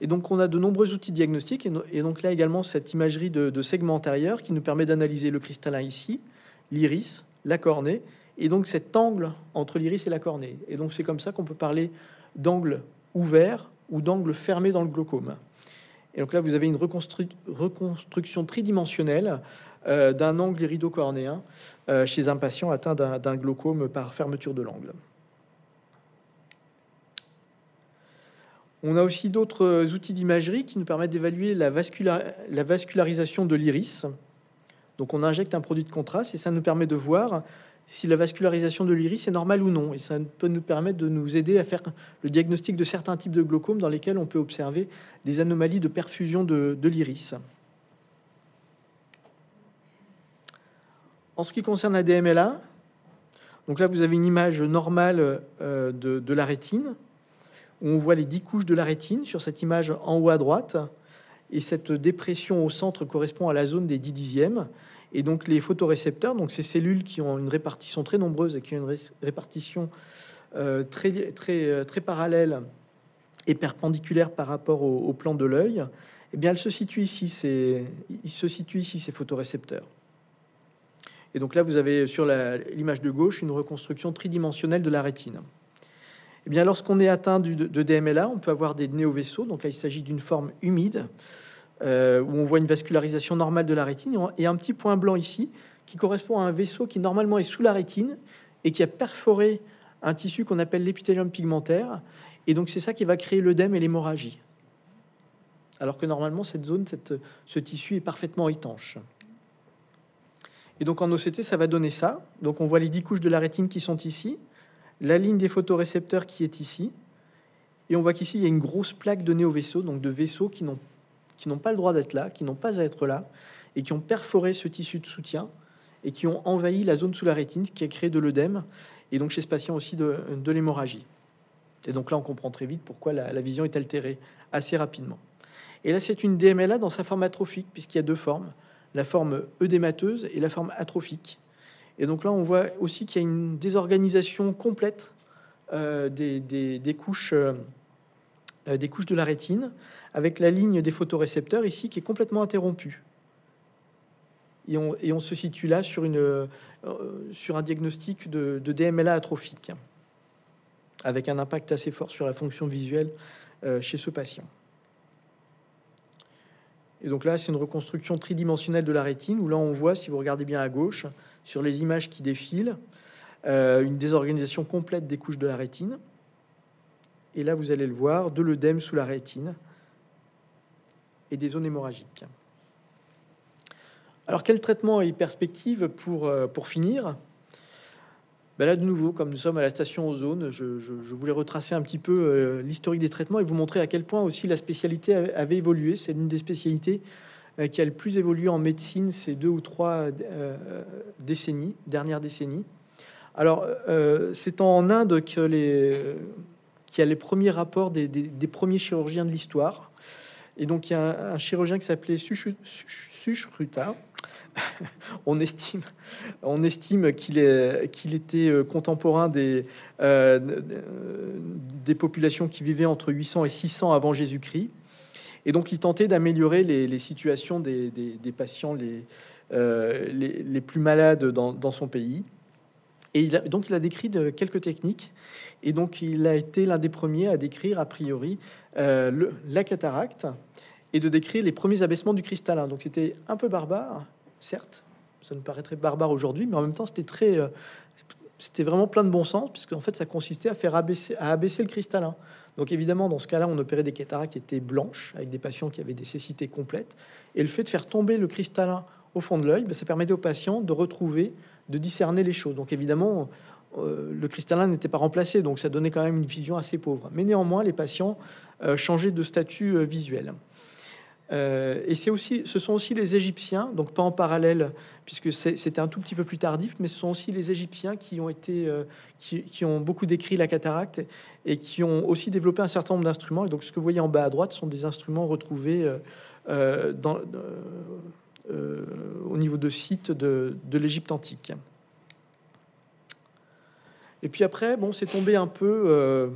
Et donc on a de nombreux outils diagnostiques et, donc là également cette imagerie de, de segment antérieur qui nous permet d'analyser le cristallin ici, l'iris, la cornée et donc cet angle entre l'iris et la cornée. Et donc c'est comme ça qu'on peut parler d'angle ouvert ou d'angle fermé dans le glaucome. Et donc là, vous avez une reconstruction tridimensionnelle euh, d'un angle irido-cornéen euh, chez un patient atteint d'un glaucome par fermeture de l'angle. On a aussi d'autres outils d'imagerie qui nous permettent d'évaluer la, la, vascularisation de l'iris. Donc on injecte un produit de contraste et ça nous permet de voir si la vascularisation de l'iris est normale ou non. Et ça peut nous permettre de nous aider à faire le diagnostic de certains types de glaucome dans lesquels on peut observer des anomalies de perfusion de, l'iris. En ce qui concerne la DMLA, donc là vous avez une image normale euh, de, la rétine, où on voit les dix couches de la rétine sur cette image en haut à droite, et cette dépression au centre correspond à la zone des 10 dixièmes. Et donc les photorécepteurs, donc ces cellules qui ont une répartition très nombreuse et qui ont une répartition euh, très, très, euh, très parallèle et perpendiculaire par rapport au, plan de l'œil, eh bien, elles se situent ici. Il se situent ici ces photorécepteurs. Et donc là, vous avez sur l'image de gauche une reconstruction tridimensionnelle de la rétine. Eh bien, lorsqu'on est atteint de, DMLA, on peut avoir des néovaisseaux. Donc là, il s'agit d'une forme humide euh, où on voit une vascularisation normale de la rétine, et un petit point blanc ici qui correspond à un vaisseau qui normalement est sous la rétine et qui a perforé un tissu qu'on appelle l'épithélium pigmentaire. Et donc c'est ça qui va créer l'œdème et l'hémorragie. Alors que normalement cette zone, ce tissu est parfaitement étanche. Et donc en OCT, ça va donner ça. Donc on voit les dix couches de la rétine qui sont ici, la ligne des photorécepteurs qui est ici, et on voit qu'ici il y a une grosse plaque de néovaisseaux, donc de vaisseaux qui n'ont qui n'ont pas le droit d'être là, qui n'ont pas à être là, et qui ont perforé ce tissu de soutien, et qui ont envahi la zone sous la rétine, ce qui a créé de l'œdème, et donc chez ce patient aussi de, l'hémorragie. Et donc là, on comprend très vite pourquoi la, vision est altérée assez rapidement. Et là, c'est une DMLA dans sa forme atrophique, puisqu'il y a deux formes, la forme œdémateuse et la forme atrophique. Et donc là, on voit aussi qu'il y a une désorganisation complète euh, des, couches, euh, des couches de la rétine, avec la ligne des photorécepteurs ici qui est complètement interrompue. Et on, se situe là sur, une, euh, sur un diagnostic de, DMLA atrophique, avec un impact assez fort sur la fonction visuelle euh, chez ce patient. Et donc là, c'est une reconstruction tridimensionnelle de la rétine, où là, on voit, si vous regardez bien à gauche, sur les images qui défilent, euh, une désorganisation complète des couches de la rétine. Et là, vous allez le voir, de l'œdème sous la rétine, et des zones hémorragiques. Alors quel traitement et perspective pour, euh, pour finir? Ben Là de nouveau, comme nous sommes à la station Ozone, je, voulais retracer un petit peu euh, l'historique des traitements et vous montrer à quel point aussi la spécialité avait évolué. C'est une des spécialités euh, qui a le plus évolué en médecine ces deux ou trois décennies, dernières décennies. Alors c'est en Inde que les, qu'il y a les premiers rapports des, premiers chirurgiens de l'histoire. Et donc, il y a un, chirurgien qui s'appelait Sushruta. *laughs* on estime, qu'il était euh, contemporain des, euh, des populations qui vivaient entre 800 et 600 avant Jésus-Christ. Et donc, il tentait d'améliorer les, situations des, patients les, euh, plus malades dans, son pays. Et il a, donc, il a décrit quelques techniques. Et donc, il a été l'un des premiers à décrire, a priori, la cataracte et de décrire les premiers abaissements du cristallin. Donc c'était un peu barbare, certes, ça nous paraîtrait barbare aujourd'hui, mais en même temps c'était très, euh, c'était vraiment plein de bon sens, puisque en fait ça consistait à faire abaisser, à abaisser le cristallin. Donc évidemment, dans ce cas-là, on opérait des cataractes qui étaient blanches, avec des patients qui avaient des cécités complètes, et le fait de faire tomber le cristallin au fond de l'œil, ben, ça permettait aux patients de retrouver, de discerner les choses. Donc évidemment, euh, le cristallin n'était pas remplacé, donc ça donnait quand même une vision assez pauvre. Mais néanmoins, les patients euh, changeaient de statut visuel. Euh, et c'est aussi, ce sont aussi les Égyptiens, donc pas en parallèle, puisque c'était un tout petit peu plus tardif, mais ce sont aussi les Égyptiens qui ont été, euh, qui, ont beaucoup décrit la cataracte et qui ont aussi développé un certain nombre d'instruments. Et donc, ce que vous voyez en bas à droite sont des instruments retrouvés euh, au niveau de sites de, de l'Égypte antique. Et puis après, bon, c'est tombé un peu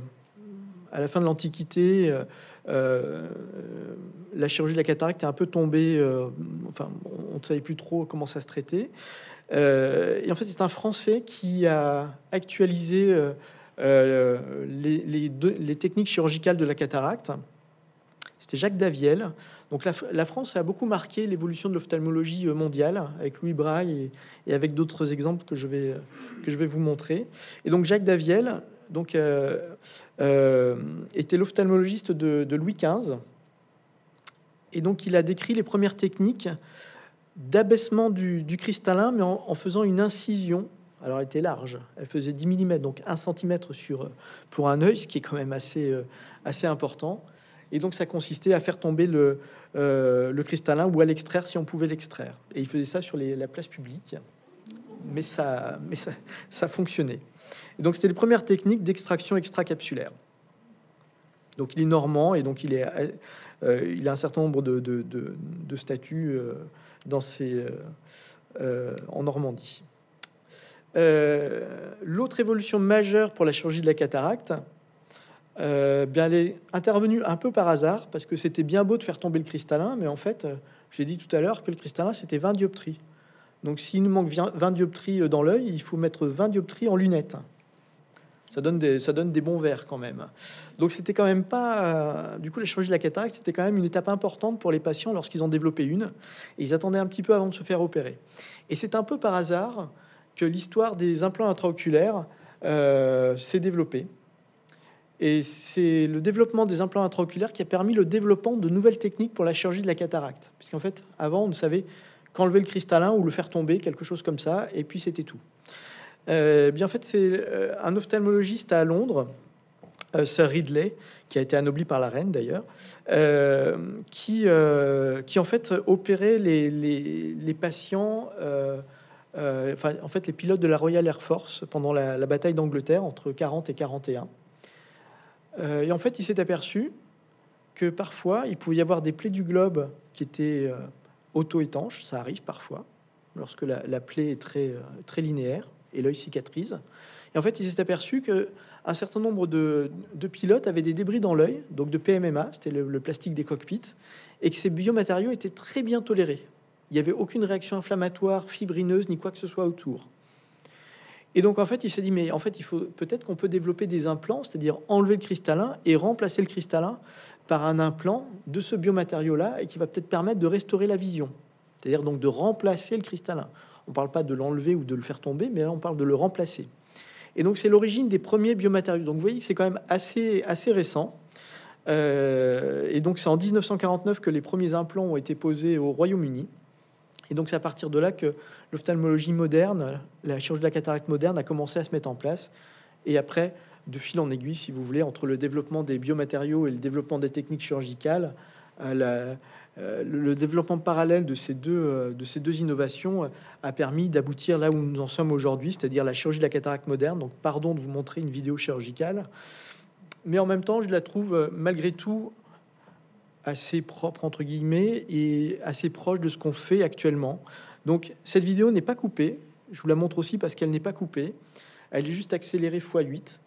à la fin de l'Antiquité. La chirurgie de la cataracte est un peu tombée. enfin, on ne savait plus trop comment ça se traitait. et en fait, c'est un Français qui a actualisé euh, les, techniques chirurgicales de la cataracte. C'était Jacques Daviel. Donc la, France a beaucoup marqué l'évolution de l'ophtalmologie euh, mondiale avec Louis Braille et, avec d'autres exemples que je, vais, que je vais vous montrer. Et donc Jacques Daviel donc, euh, était l'ophtalmologiste de, Louis XV. Et donc il a décrit les premières techniques d'abaissement du, cristallin, mais en, faisant une incision alors elle était large, elle faisait 10 mm, donc 1 cm sur, pour un œil, ce qui est quand même assez, euh, assez important. Et donc ça consistait à faire tomber euh, le cristallin ou à l'extraire si on pouvait l'extraire. Et il faisait ça sur la place publique, mais ça, mais ça, ça fonctionnait. Et donc c'était les premières techniques d'extraction extracapsulaire. Donc il est normand et donc il, est, euh, il a un certain nombre de, de, statuts dans ces, en Normandie. Euh, l'autre évolution majeure pour la chirurgie de la cataracte, euh, bien, elle est intervenue un peu par hasard parce que c'était bien beau de faire tomber le cristallin, mais en fait, euh, j'ai dit tout à l'heure que le cristallin c'était 20 dioptries. Donc, s'il nous manque 20 dioptries dans l'œil, il faut mettre 20 dioptries en lunettes. Ça donne des, ça donne des bons verres quand même. Donc, c'était quand même pas. du coup, la chirurgie de la cataracte, c'était quand même une étape importante pour les patients lorsqu'ils ont développé une. Et ils attendaient un petit peu avant de se faire opérer. Et c'est un peu par hasard que l'histoire des implants intraoculaires euh, s'est développée. Et c'est le développement des implants intraoculaires qui a permis le développement de nouvelles techniques pour la chirurgie de la cataracte. Puisqu'en fait, avant, on ne savait qu'enlever le cristallin ou le faire tomber, quelque chose comme ça, et puis c'était tout. Euh, bien en fait, c'est euh, un ophtalmologiste à Londres, Sir Ridley, qui a été anobli par la reine d'ailleurs, qui, qui en fait opérait les, les, patients euh, enfin, en fait, les pilotes de la Royal Air Force pendant la, bataille d'Angleterre entre 40 et 41. Euh, et en fait, il s'est aperçu que parfois, il pouvait y avoir des plaies du globe qui étaient euh, auto-étanches. Ça arrive parfois, lorsque la, plaie est très, très linéaire et l'œil cicatrise. Et en fait, il s'est aperçu que un certain nombre de, pilotes avaient des débris dans l'œil, donc de PMMA, c'était le, le, plastique des cockpits, et que ces biomatériaux étaient très bien tolérés il n'y avait aucune réaction inflammatoire, fibrineuse, ni quoi que ce soit autour. Et donc, en fait, il s'est dit, mais en fait, il faut peut-être qu'on peut développer des implants, c'est-à-dire enlever le cristallin et remplacer le cristallin par un implant de ce biomatériau-là et qui va peut-être permettre de restaurer la vision. C'est-à-dire donc de remplacer le cristallin. On ne parle pas de l'enlever ou de le faire tomber, mais là, on parle de le remplacer. Et donc, c'est l'origine des premiers biomatériaux. Donc, vous voyez que c'est quand même assez, assez récent. Euh, et donc, c'est en 1949 que les premiers implants ont été posés au Royaume-Uni. Et donc c'est à partir de là que l'ophtalmologie moderne, la chirurgie de la cataracte moderne a commencé à se mettre en place. Et après, de fil en aiguille, si vous voulez, entre le développement des biomatériaux et le développement des techniques chirurgicales, euh, euh, le développement parallèle de ces deux, euh, de ces deux innovations a permis d'aboutir là où nous en sommes aujourd'hui, c'est-à-dire la chirurgie de la cataracte moderne. Donc, pardon de vous montrer une vidéo chirurgicale, mais en même temps, je la trouve malgré tout assez propre entre guillemets et assez proche de ce qu'on fait actuellement. Donc cette vidéo n'est pas coupée. Je vous la montre aussi parce qu'elle n'est pas coupée. Elle est juste accélérée x8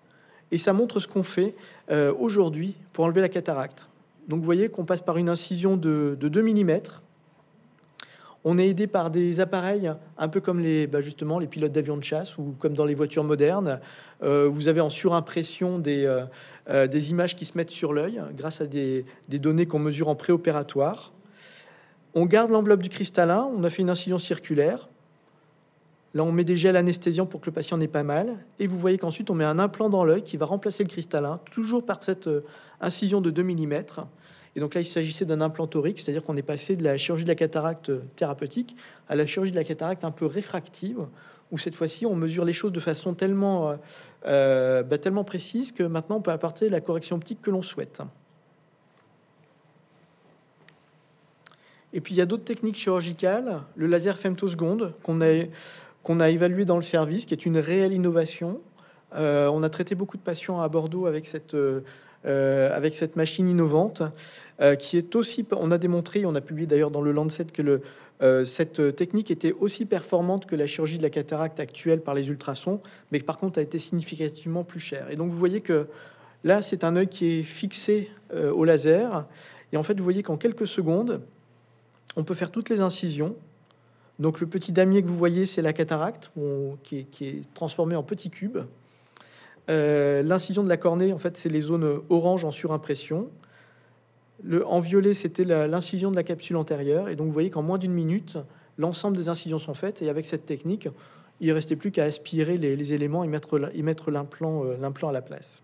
et ça montre ce qu'on fait euh, aujourd'hui pour enlever la cataracte. Donc vous voyez qu'on passe par une incision de, de 2 mm on est aidé par des appareils un peu comme les, bah, justement les pilotes d'avions de chasse ou comme dans les voitures modernes. Euh, vous avez en surimpression des, euh, des images qui se mettent sur l'œil grâce à des, données qu'on mesure en préopératoire. On garde l'enveloppe du cristallin, on a fait une incision circulaire. Là, on met des gels pour que le patient n'ait pas mal. Et vous voyez qu'ensuite, on met un implant dans l'œil qui va remplacer le cristallin, toujours par cette incision de 2 mm. Et donc là, il s'agissait d'un implant torique, c'est-à-dire qu'on est passé de la chirurgie de la cataracte thérapeutique à la chirurgie de la cataracte un peu réfractive, où cette fois-ci, on mesure les choses de façon tellement, euh, euh, bah, tellement précise que maintenant, on peut apporter la correction optique que l'on souhaite. Et puis, il y a d'autres techniques chirurgicales, le laser femtoseconde, qu'on a, qu'on a évalué dans le service, qui est une réelle innovation. Euh, on a traité beaucoup de patients à Bordeaux avec cette avec cette machine innovante qui est aussi, on a démontré, on a publié d'ailleurs dans le Lancet que cette technique était aussi performante que la chirurgie de la cataracte actuelle par les ultrasons, mais par contre a été significativement plus chère. Et donc vous voyez que là, c'est un œil qui est fixé au laser. Et en fait, vous voyez qu'en quelques secondes, on peut faire toutes les incisions. Donc le petit damier que vous voyez, c'est la cataracte qui, est, transformée en petits cubes. Euh, l'incision de la cornée, en fait, c'est les zones orange en surimpression. En violet, c'était l'incision de la capsule antérieure. Et donc vous voyez qu'en moins d'une minute, l'ensemble des incisions sont faites. Et avec cette technique, il ne restait plus qu'à aspirer les, éléments et mettre, mettre euh, l'implant à la place.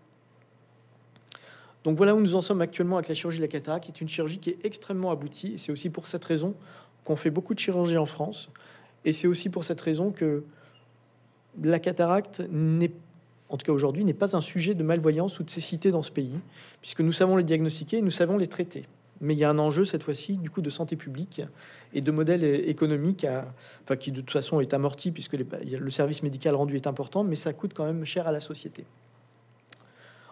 Donc voilà où nous en sommes actuellement avec la chirurgie de la cataracte, qui est une chirurgie qui est extrêmement aboutie. C'est aussi pour cette raison qu'on fait beaucoup de chirurgie en France. Et c'est aussi pour cette raison que la cataracte en tout cas aujourd'hui, n'est pas un sujet de malvoyance ou de cécité dans ce pays, puisque nous savons les diagnostiquer et nous savons les traiter. Mais il y a un enjeu cette fois-ci du coup de santé publique et de modèle économique, enfin qui de toute façon est amorti puisque le service médical rendu est important, mais ça coûte quand même cher à la société.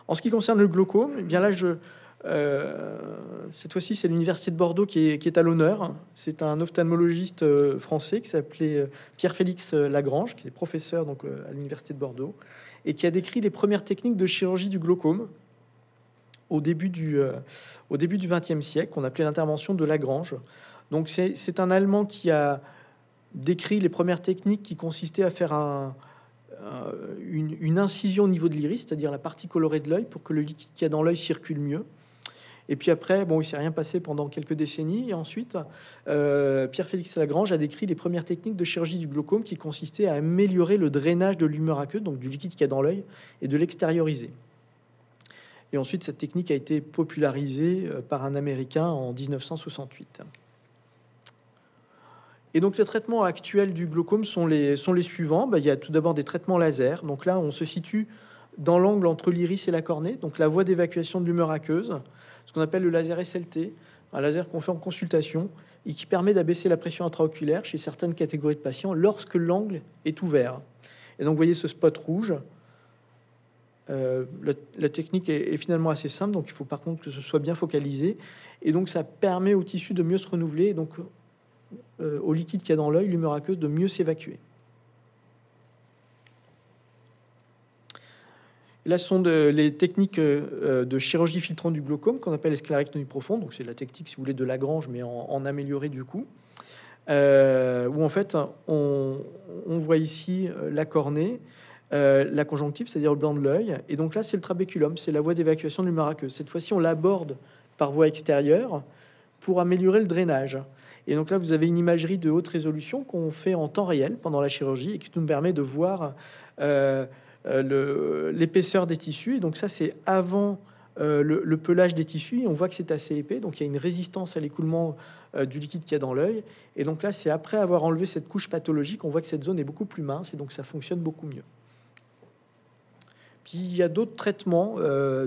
En ce qui concerne le glaucome, eh bien là, je, cette fois-ci, c'est l'université de Bordeaux qui est, à l'honneur. C'est un ophtalmologiste euh, français qui s'appelait euh, Pierre-Félix Lagrange, qui est professeur donc, à l'université de Bordeaux, et qui a décrit les premières techniques de chirurgie du glaucome au début du, XXe siècle, qu'on appelait l'intervention de Lagrange. Donc c'est un Allemand qui a décrit les premières techniques qui consistaient à faire un, euh, une, incision au niveau de l'iris, c'est-à-dire la partie colorée de l'œil, pour que le liquide qu'il y a dans l'œil circule mieux. Et puis après, bon, il s'est rien passé pendant quelques décennies. Et ensuite, euh, Pierre-Félix Lagrange a décrit les premières techniques de chirurgie du glaucome qui consistaient à améliorer le drainage de l'humeur aqueuse, donc du liquide qu'il y a dans l'œil, et de l'extérioriser. Et ensuite, cette technique a été popularisée euh, par un Américain en 1968. Et donc les traitements actuels du glaucome sont les, sont les suivants. Ben, il y a tout d'abord des traitements laser. Donc là, on se situe dans l'angle entre l'iris et la cornée, donc la voie d'évacuation de l'humeur aqueuse, ce qu'on appelle le laser SLT, un laser qu'on fait en consultation et qui permet d'abaisser la pression intraoculaire chez certaines catégories de patients lorsque l'angle est ouvert. Et donc vous voyez ce spot rouge. Euh, la, technique est, finalement assez simple, donc il faut par contre que ce soit bien focalisé. Et donc ça permet au tissu de mieux se renouveler. Donc euh, au liquide qu'il y a dans l'œil, l'humeur aqueuse, de mieux s'évacuer. Là, ce sont les techniques euh, de chirurgie filtrante du glaucome qu'on appelle sclérectomie profonde. Donc, c'est la technique, si vous voulez, de Lagrange, mais en, amélioré du coup. Euh, où en fait, on, voit ici la cornée, la conjonctive, c'est-à-dire le blanc de l'œil. Et donc là, c'est le trabéculum, c'est la voie d'évacuation de l'humeur aqueuse. Cette fois-ci, on l'aborde par voie extérieure pour améliorer le drainage. Et donc là, vous avez une imagerie de haute résolution qu'on fait en temps réel pendant la chirurgie et qui nous permet de voir euh, euh, l'épaisseur des tissus. Et donc ça, c'est avant euh, le, pelage des tissus. On voit que c'est assez épais, donc il y a une résistance à l'écoulement du liquide qu'il y a dans l'œil. Et donc là, c'est après avoir enlevé cette couche pathologique, on voit que cette zone est beaucoup plus mince et donc ça fonctionne beaucoup mieux. Puis il y a d'autres traitements,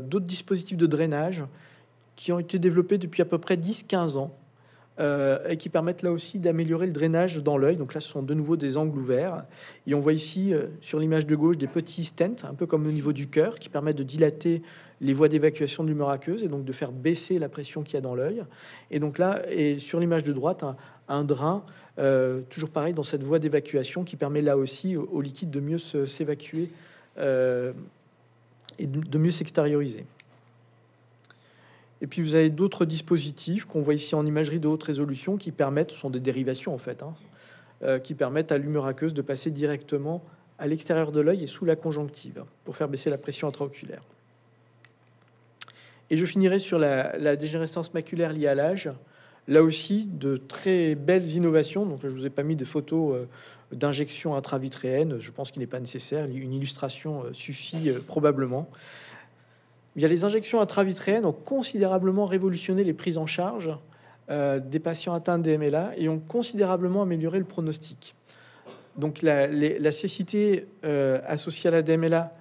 d'autres dispositifs de drainage qui ont été développés depuis à peu près 10-15 ans euh, et qui permettent là aussi d'améliorer le drainage dans l'œil. Donc là, ce sont de nouveau des angles ouverts. Et on voit ici euh, sur l'image de gauche des petits stents, un peu comme au niveau du cœur, qui permettent de dilater les voies d'évacuation de l'humeur aqueuse et donc de faire baisser la pression qu'il y a dans l'œil. Et donc là, et sur l'image de droite, un, drain, euh, toujours pareil, dans cette voie d'évacuation qui permet là aussi au, liquide de mieux s'évacuer et de mieux s'extérioriser. Et puis vous avez d'autres dispositifs qu'on voit ici en imagerie de haute résolution qui permettent, ce sont des dérivations en fait, hein, euh, qui permettent à l'humeur aqueuse de passer directement à l'extérieur de l'œil et sous la conjonctive pour faire baisser la pression intraoculaire. Et je finirai sur la, dégénérescence maculaire liée à l'âge. Là aussi, de très belles innovations. Donc je vous ai pas mis de photos euh, d'injection intravitréenne. Je pense qu'il n'est pas nécessaire. Une illustration euh, suffit probablement les injections intravitréennes ont considérablement révolutionné les prises en charge euh, des patients atteints de DMLA et ont considérablement amélioré le pronostic. Donc la, cécité euh, associée à la DMLA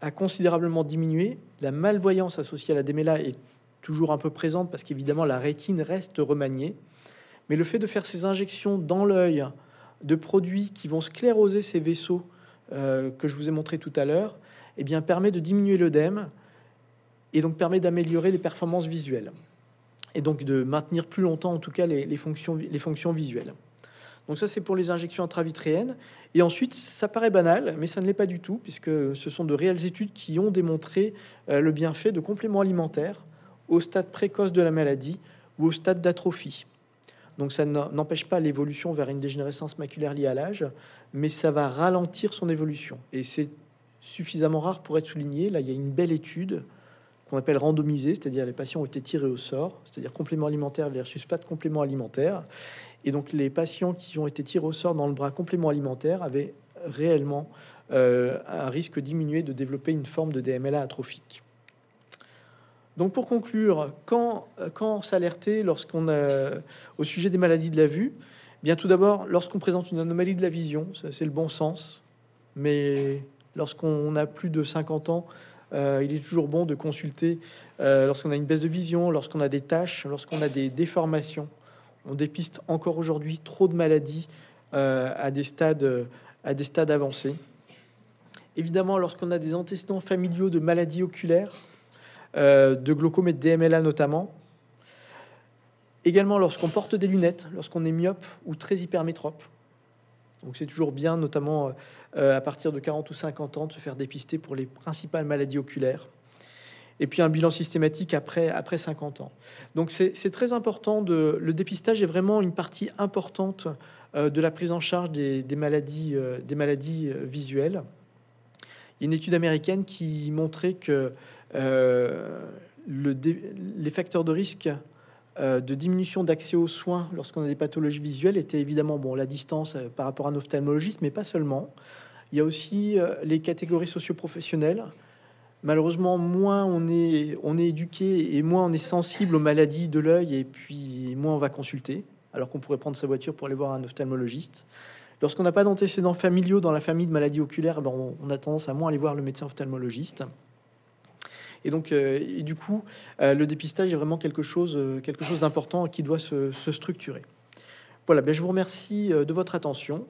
a considérablement diminué. La malvoyance associée à la DMLA est toujours un peu présente parce qu'évidemment la rétine reste remaniée. Mais le fait de faire ces injections dans l'œil de produits qui vont scléroser ces vaisseaux euh, que je vous ai montré tout à l'heure, eh bien permet de diminuer l'œdème, et donc permet d'améliorer les performances visuelles et donc de maintenir plus longtemps en tout cas les, fonctions, les fonctions visuelles. Donc ça c'est pour les injections intravitréennes. Et ensuite, ça paraît banal, mais ça ne l'est pas du tout, puisque ce sont de réelles études qui ont démontré euh, le bienfait de compléments alimentaires au stade précoce de la maladie ou au stade d'atrophie. Donc ça n'empêche pas l'évolution vers une dégénérescence maculaire liée à l'âge, mais ça va ralentir son évolution. Et c'est suffisamment rare pour être souligné. Là, il y a une belle étude qu'on appelle randomisée, c'est-à-dire les patients ont été tirés au sort, c'est-à-dire complément alimentaire versus pas de complément alimentaire. Et donc les patients qui ont été tirés au sort dans le bras complément alimentaire avaient réellement euh, un risque diminué de développer une forme de DMLA atrophique. Donc pour conclure, quand, s'alerter lorsqu'on a au sujet des maladies de la vue? Bien tout d'abord, lorsqu'on présente une anomalie de la vision, c'est le bon sens, mais lorsqu'on a plus de 50 ans, euh, il est toujours bon de consulter euh, lorsqu'on a une baisse de vision, lorsqu'on a des tâches, lorsqu'on a des déformations. On dépiste encore aujourd'hui trop de maladies euh, à, des stades, à des stades avancés. Évidemment, lorsqu'on a des antécédents familiaux de maladies oculaires, de glaucome et de DMLA notamment. Également lorsqu'on porte des lunettes, lorsqu'on est myope ou très hypermétrope. Donc c'est toujours bien, notamment euh, à partir de 40 ou 50 ans, de se faire dépister pour les principales maladies oculaires. Et puis un bilan systématique après, après 50 ans. Donc c'est très important. De, le dépistage est vraiment une partie importante euh, de la prise en charge des, maladies, euh, des maladies visuelles. Il y a une étude américaine qui montrait que le, les facteurs de risque euh, de diminution d'accès aux soins lorsqu'on a des pathologies visuelles était évidemment bon la distance euh, par rapport à un ophtalmologiste, mais pas seulement. Il y a aussi euh, les catégories socio-professionnelles. Malheureusement, moins on est, on est éduqué et moins on est sensible aux maladies de l'œil, et puis moins on va consulter, alors qu'on pourrait prendre sa voiture pour aller voir un ophtalmologiste. Lorsqu'on n'a pas d'antécédents familiaux dans la famille de maladies oculaires, ben, on a tendance à moins aller voir le médecin ophtalmologiste. Et donc, euh, du coup, euh, le dépistage est vraiment quelque chose, euh, quelque chose d'important qui doit se, se structurer. Voilà, ben je vous remercie de votre attention.